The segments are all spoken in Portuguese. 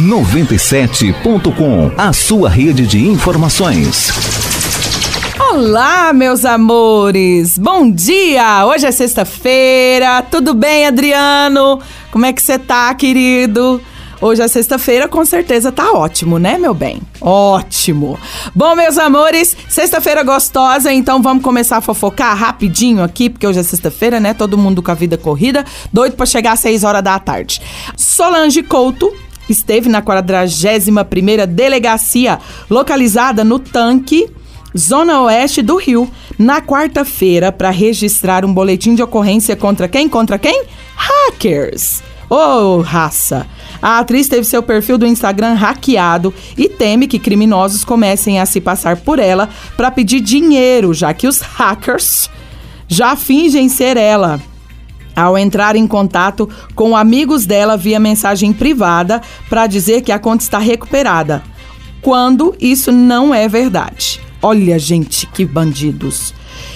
97.com, a sua rede de informações. Olá, meus amores! Bom dia! Hoje é sexta-feira. Tudo bem, Adriano? Como é que você tá, querido? Hoje é sexta-feira, com certeza tá ótimo, né, meu bem? Ótimo! Bom, meus amores, sexta-feira gostosa, então vamos começar a fofocar rapidinho aqui, porque hoje é sexta-feira, né? Todo mundo com a vida corrida, doido para chegar às 6 horas da tarde. Solange Couto esteve na 41ª Delegacia, localizada no Tanque, Zona Oeste do Rio, na quarta-feira, para registrar um boletim de ocorrência contra quem? Contra quem? Hackers! Ô, oh, raça! A atriz teve seu perfil do Instagram hackeado e teme que criminosos comecem a se passar por ela para pedir dinheiro, já que os hackers já fingem ser ela ao entrar em contato com amigos dela via mensagem privada para dizer que a conta está recuperada, quando isso não é verdade. Olha, gente, que bandidos.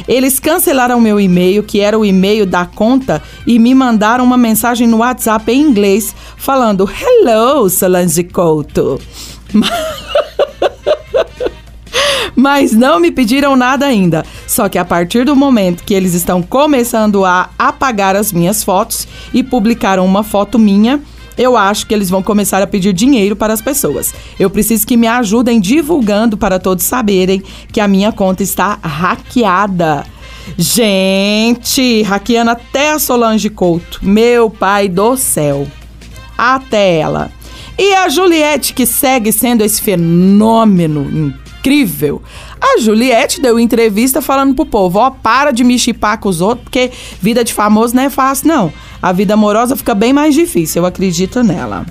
Eles cancelaram meu e-mail, que era o e-mail da conta, e me mandaram uma mensagem no WhatsApp em inglês falando: Hello, Solange Couto. mas não me pediram nada ainda. Só que a partir do momento que eles estão começando a apagar as minhas fotos e publicaram uma foto minha, eu acho que eles vão começar a pedir dinheiro para as pessoas. Eu preciso que me ajudem divulgando para todos saberem que a minha conta está hackeada. Gente, hackeando até a Solange Couto. Meu pai do céu. Até ela. E a Juliette, que segue sendo esse fenômeno incrível. A Juliette deu entrevista falando pro povo: ó, para de me chipar com os outros, porque vida de famoso não é fácil, não. A vida amorosa fica bem mais difícil, eu acredito nela.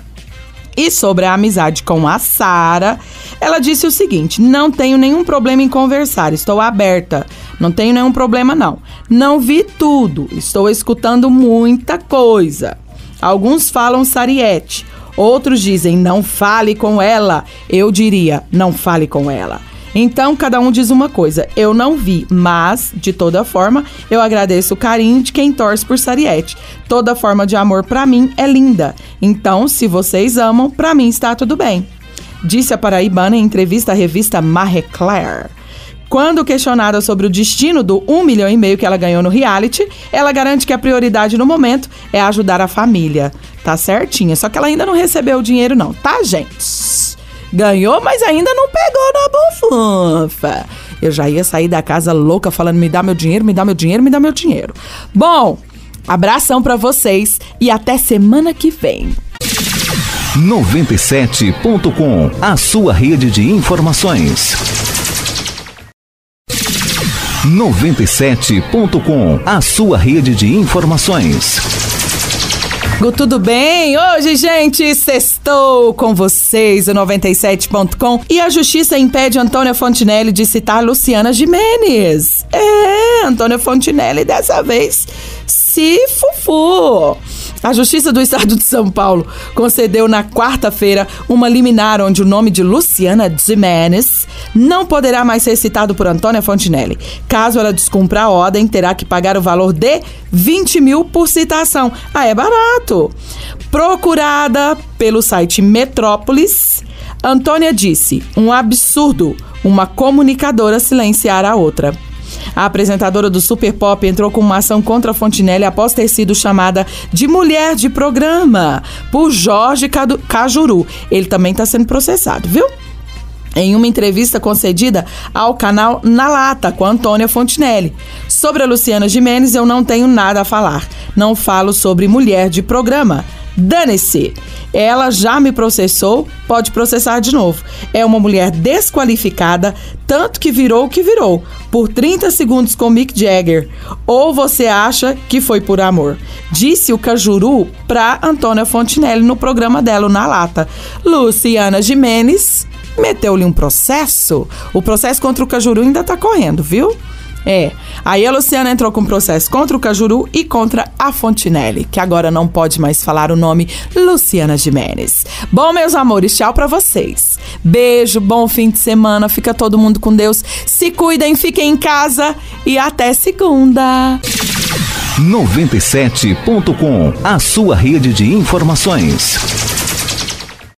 E sobre a amizade com a Sara, ela disse o seguinte: não tenho nenhum problema em conversar, estou aberta. Não tenho nenhum problema, não. Não vi tudo, estou escutando muita coisa. Alguns falam Sariette, outros dizem não fale com ela. Eu diria, não fale com ela. Então, cada um diz uma coisa. Eu não vi, mas, de toda forma, eu agradeço o carinho de quem torce por Sariette. Toda forma de amor para mim é linda. Então, se vocês amam, para mim está tudo bem. Disse a paraibana em entrevista à revista Marie Claire. Quando questionada sobre o destino do 1 milhão e meio que ela ganhou no reality, ela garante que a prioridade no momento é ajudar a família. Tá certinha, só que ela ainda não recebeu o dinheiro não, tá, gente? Ganhou, mas ainda não pegou na bufunfa. Eu já ia sair da casa louca falando: me dá meu dinheiro, me dá meu dinheiro, me dá meu dinheiro. Bom, abração para vocês e até semana que vem. 97.com, a sua rede de informações. 97.com, a sua rede de informações. Tudo bem? Hoje, gente, sextou com vocês, o 97.com. E a justiça impede Antônia Fontinelli de citar Luciana Jimenez. É, Antônia Fontinelli dessa vez se fufu. A Justiça do Estado de São Paulo concedeu na quarta-feira uma liminar onde o nome de Luciana Jimenez não poderá mais ser citado por Antônia Fontinelli. Caso ela descumpra a ordem, terá que pagar o valor de 20 mil por citação. Ah, é barato. Procurada pelo site Metrópolis, Antônia disse: um absurdo uma comunicadora silenciar a outra. A apresentadora do Super Pop entrou com uma ação contra a Fontinelli após ter sido chamada de mulher de programa por Jorge Cajuru. Ele também está sendo processado, viu? em uma entrevista concedida ao canal Na Lata com Antônia Fontinelli. Sobre a Luciana Jimenez, eu não tenho nada a falar. Não falo sobre mulher de programa. Dane-se! Ela já me processou, pode processar de novo. É uma mulher desqualificada, tanto que virou o que virou, por 30 segundos com Mick Jagger. Ou você acha que foi por amor? Disse o Cajuru pra Antônia Fontinelli no programa dela, Na Lata. Luciana Jimenez meteu-lhe um processo. O processo contra o Cajuru ainda tá correndo, viu? É. Aí a Luciana entrou com processo contra o Cajuru e contra a Fontinelli, que agora não pode mais falar o nome Luciana Jimenez. Bom, meus amores, tchau para vocês. Beijo, bom fim de semana, fica todo mundo com Deus. Se cuidem, fiquem em casa e até segunda. 97.com, a sua rede de informações.